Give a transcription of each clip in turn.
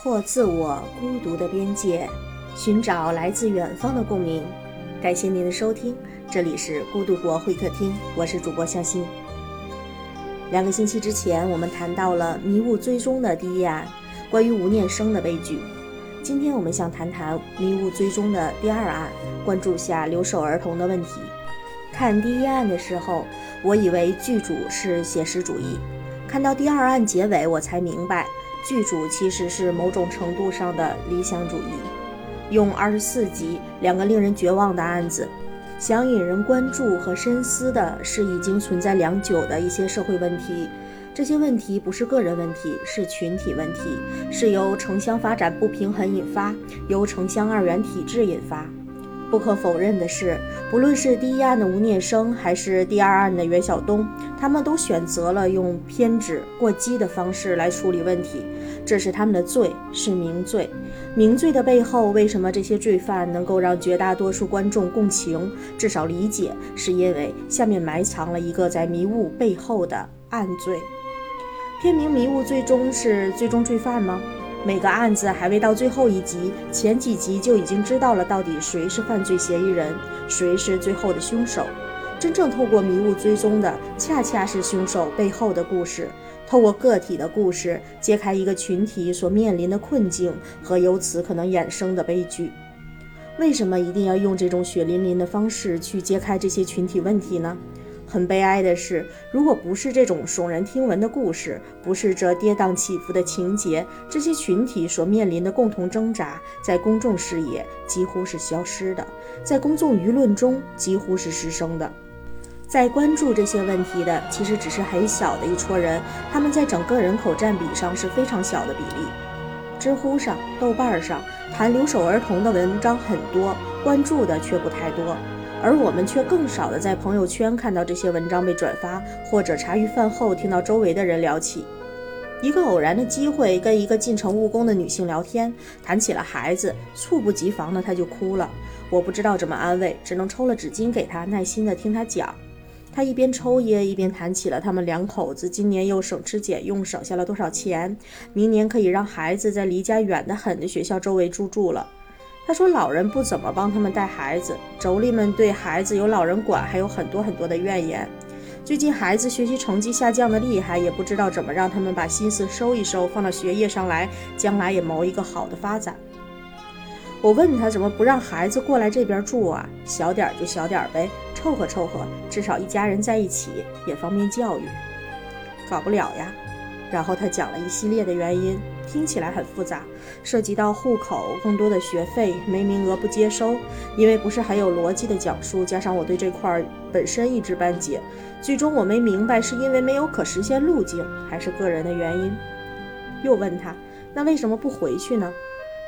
破自我孤独的边界，寻找来自远方的共鸣。感谢您的收听，这里是孤独国会客厅，我是主播向心。两个星期之前，我们谈到了迷雾追踪的第一案，关于吴念生的悲剧。今天我们想谈谈迷雾追踪的第二案，关注下留守儿童的问题。看第一案的时候，我以为剧组是写实主义，看到第二案结尾，我才明白。剧组其实是某种程度上的理想主义，用二十四集两个令人绝望的案子，想引人关注和深思的是已经存在良久的一些社会问题。这些问题不是个人问题，是群体问题，是由城乡发展不平衡引发，由城乡二元体制引发。不可否认的是，不论是第一案的吴念生，还是第二案的袁晓东，他们都选择了用偏执过激的方式来处理问题，这是他们的罪，是明罪。明罪的背后，为什么这些罪犯能够让绝大多数观众共情，至少理解？是因为下面埋藏了一个在迷雾背后的暗罪。片名《迷雾》最终是最终罪犯吗？每个案子还未到最后一集，前几集就已经知道了到底谁是犯罪嫌疑人，谁是最后的凶手。真正透过迷雾追踪的，恰恰是凶手背后的故事。透过个体的故事，揭开一个群体所面临的困境和由此可能衍生的悲剧。为什么一定要用这种血淋淋的方式去揭开这些群体问题呢？很悲哀的是，如果不是这种耸人听闻的故事，不是这跌宕起伏的情节，这些群体所面临的共同挣扎，在公众视野几乎是消失的，在公众舆论中几乎是失声的。在关注这些问题的，其实只是很小的一撮人，他们在整个人口占比上是非常小的比例。知乎上、豆瓣上谈留守儿童的文章很多，关注的却不太多。而我们却更少的在朋友圈看到这些文章被转发，或者茶余饭后听到周围的人聊起。一个偶然的机会，跟一个进城务工的女性聊天，谈起了孩子，猝不及防的她就哭了。我不知道怎么安慰，只能抽了纸巾给她，耐心的听她讲。他一边抽烟，一边谈起了他们两口子今年又省吃俭用省下了多少钱，明年可以让孩子在离家远得很的学校周围住住了。他说：“老人不怎么帮他们带孩子，妯娌们对孩子有老人管，还有很多很多的怨言。最近孩子学习成绩下降的厉害，也不知道怎么让他们把心思收一收，放到学业上来，将来也谋一个好的发展。”我问他怎么不让孩子过来这边住啊？小点就小点呗，凑合凑合，至少一家人在一起也方便教育。搞不了呀。然后他讲了一系列的原因，听起来很复杂，涉及到户口、更多的学费、没名额不接收，因为不是很有逻辑的讲述，加上我对这块本身一知半解，最终我没明白是因为没有可实现路径，还是个人的原因。又问他，那为什么不回去呢？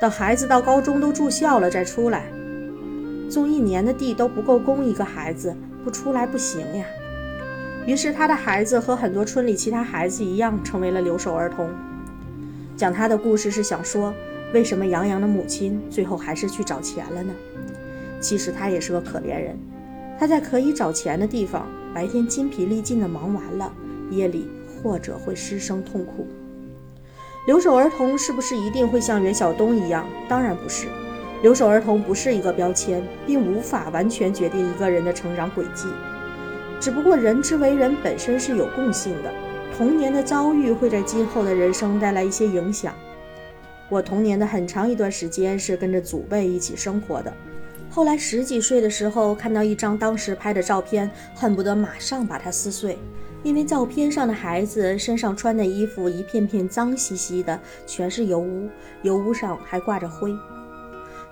等孩子到高中都住校了再出来，种一年的地都不够供一个孩子，不出来不行呀。于是他的孩子和很多村里其他孩子一样，成为了留守儿童。讲他的故事是想说，为什么杨洋的母亲最后还是去找钱了呢？其实他也是个可怜人，他在可以找钱的地方，白天筋疲力尽的忙完了，夜里或者会失声痛哭。留守儿童是不是一定会像袁晓东一样？当然不是。留守儿童不是一个标签，并无法完全决定一个人的成长轨迹。只不过人之为人本身是有共性的，童年的遭遇会在今后的人生带来一些影响。我童年的很长一段时间是跟着祖辈一起生活的，后来十几岁的时候看到一张当时拍的照片，恨不得马上把它撕碎，因为照片上的孩子身上穿的衣服一片片脏兮兮的，全是油污，油污上还挂着灰。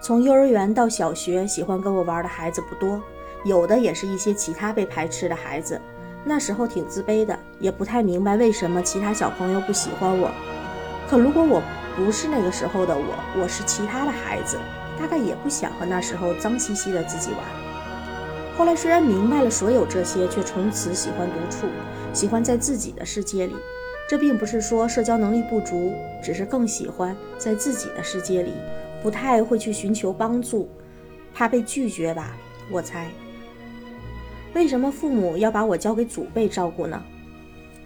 从幼儿园到小学，喜欢跟我玩的孩子不多。有的也是一些其他被排斥的孩子，那时候挺自卑的，也不太明白为什么其他小朋友不喜欢我。可如果我不是那个时候的我，我是其他的孩子，大概也不想和那时候脏兮兮的自己玩。后来虽然明白了所有这些，却从此喜欢独处，喜欢在自己的世界里。这并不是说社交能力不足，只是更喜欢在自己的世界里，不太会去寻求帮助，怕被拒绝吧，我猜。为什么父母要把我交给祖辈照顾呢？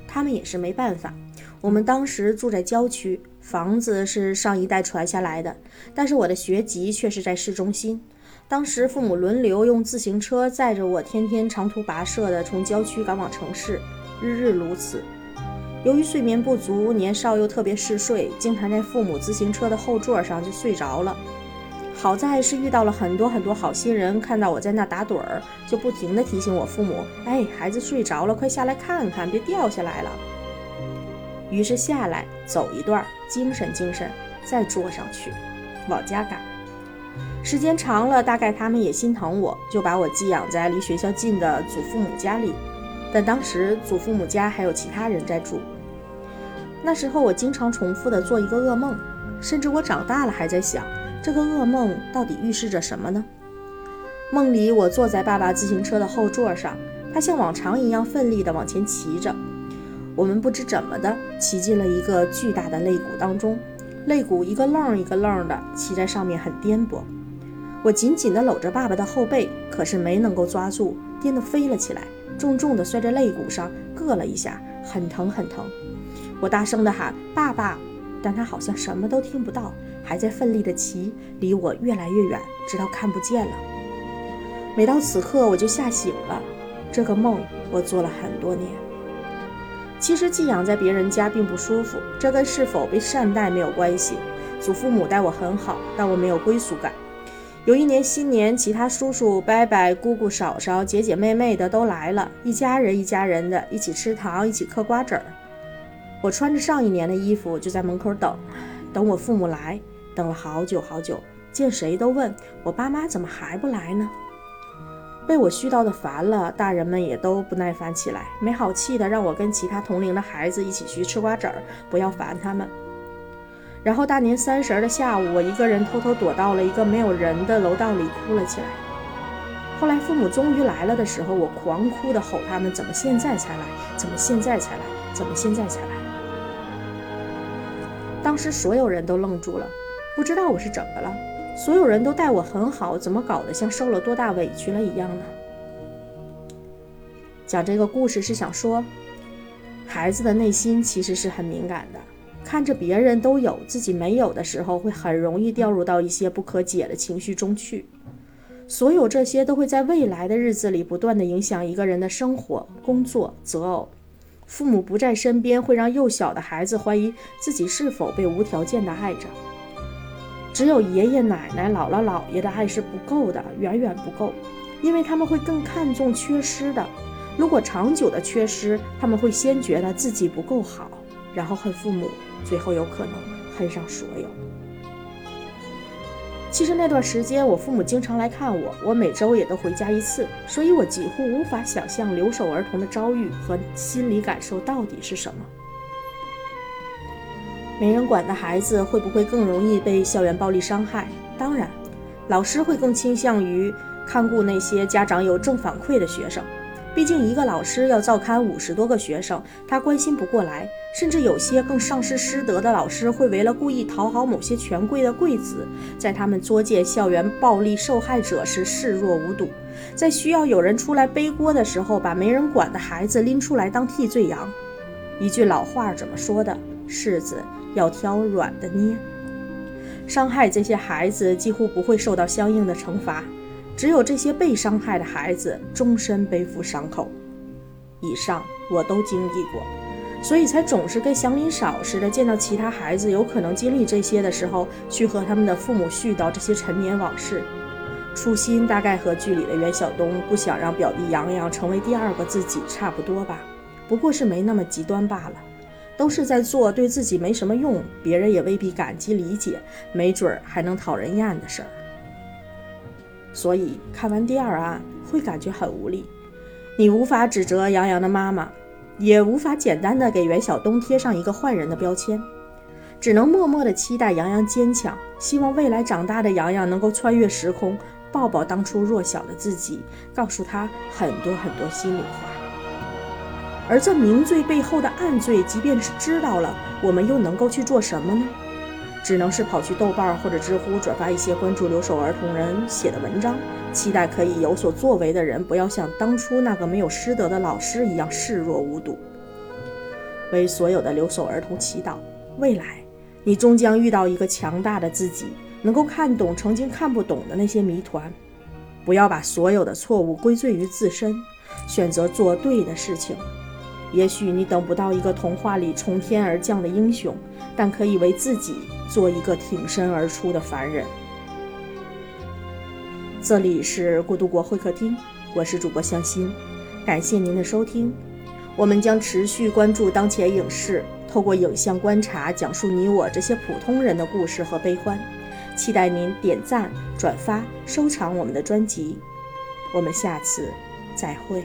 他们也是没办法。我们当时住在郊区，房子是上一代传下来的，但是我的学籍却是在市中心。当时父母轮流用自行车载着我，天天长途跋涉的从郊区赶往城市，日日如此。由于睡眠不足，年少又特别嗜睡，经常在父母自行车的后座上就睡着了。好在是遇到了很多很多好心人，看到我在那打盹儿，就不停地提醒我父母：“哎，孩子睡着了，快下来看看，别掉下来了。”于是下来走一段，精神精神，再坐上去，往家赶。时间长了，大概他们也心疼我，就把我寄养在离学校近的祖父母家里。但当时祖父母家还有其他人在住。那时候我经常重复的做一个噩梦，甚至我长大了还在想，这个噩梦到底预示着什么呢？梦里我坐在爸爸自行车的后座上，他像往常一样奋力地往前骑着。我们不知怎么的骑进了一个巨大的肋骨当中，肋骨一个愣一个愣的骑在上面，很颠簸。我紧紧地搂着爸爸的后背，可是没能够抓住，颠得飞了起来，重重地摔在肋骨上，硌了一下，很疼很疼。我大声地喊“爸爸”，但他好像什么都听不到，还在奋力地骑，离我越来越远，直到看不见了。每到此刻，我就吓醒了。这个梦我做了很多年。其实寄养在别人家并不舒服，这跟是否被善待没有关系。祖父母待我很好，但我没有归属感。有一年新年，其他叔叔、伯伯、姑姑、嫂嫂、姐姐、妹妹的都来了，一家人一家人的一起吃糖，一起嗑瓜子儿。我穿着上一年的衣服，就在门口等，等我父母来，等了好久好久，见谁都问我爸妈怎么还不来呢？被我絮叨的烦了，大人们也都不耐烦起来，没好气的让我跟其他同龄的孩子一起去吃瓜子儿，不要烦他们。然后大年三十的下午，我一个人偷偷躲到了一个没有人的楼道里哭了起来。后来父母终于来了的时候，我狂哭的吼他们：“怎么现在才来？怎么现在才来？怎么现在才来？”当时所有人都愣住了，不知道我是怎么了。所有人都待我很好，怎么搞得像受了多大委屈了一样呢？讲这个故事是想说，孩子的内心其实是很敏感的，看着别人都有自己没有的时候，会很容易掉入到一些不可解的情绪中去。所有这些都会在未来的日子里不断的影响一个人的生活、工作、择偶。父母不在身边，会让幼小的孩子怀疑自己是否被无条件的爱着。只有爷爷奶奶、姥姥姥爷的爱是不够的，远远不够，因为他们会更看重缺失的。如果长久的缺失，他们会先觉得自己不够好，然后恨父母，最后有可能恨上所有。其实那段时间，我父母经常来看我，我每周也都回家一次，所以我几乎无法想象留守儿童的遭遇和心理感受到底是什么。没人管的孩子会不会更容易被校园暴力伤害？当然，老师会更倾向于看顾那些家长有正反馈的学生。毕竟，一个老师要照看五十多个学生，他关心不过来。甚至有些更丧失师德的老师，会为了故意讨好某些权贵的贵子，在他们作践校园暴力受害者时视若无睹，在需要有人出来背锅的时候，把没人管的孩子拎出来当替罪羊。一句老话怎么说的？柿子。要挑软的捏，伤害这些孩子几乎不会受到相应的惩罚，只有这些被伤害的孩子终身背负伤口。以上我都经历过，所以才总是跟祥林嫂似的，见到其他孩子有可能经历这些的时候，去和他们的父母絮叨这些陈年往事。初心大概和剧里的袁晓东不想让表弟杨洋成为第二个自己差不多吧，不过是没那么极端罢了。都是在做对自己没什么用，别人也未必感激理解，没准儿还能讨人厌的事儿。所以看完第二案会感觉很无力，你无法指责杨洋的妈妈，也无法简单的给袁晓东贴上一个坏人的标签，只能默默的期待杨洋坚强，希望未来长大的杨洋能够穿越时空，抱抱当初弱小的自己，告诉他很多很多心里话。而这明罪背后的暗罪，即便是知道了，我们又能够去做什么呢？只能是跑去豆瓣或者知乎转发一些关注留守儿童人写的文章，期待可以有所作为的人不要像当初那个没有师德的老师一样视若无睹。为所有的留守儿童祈祷，未来你终将遇到一个强大的自己，能够看懂曾经看不懂的那些谜团。不要把所有的错误归罪于自身，选择做对的事情。也许你等不到一个童话里从天而降的英雄，但可以为自己做一个挺身而出的凡人。这里是孤独国会客厅，我是主播向心，感谢您的收听。我们将持续关注当前影视，透过影像观察，讲述你我这些普通人的故事和悲欢。期待您点赞、转发、收藏我们的专辑。我们下次再会。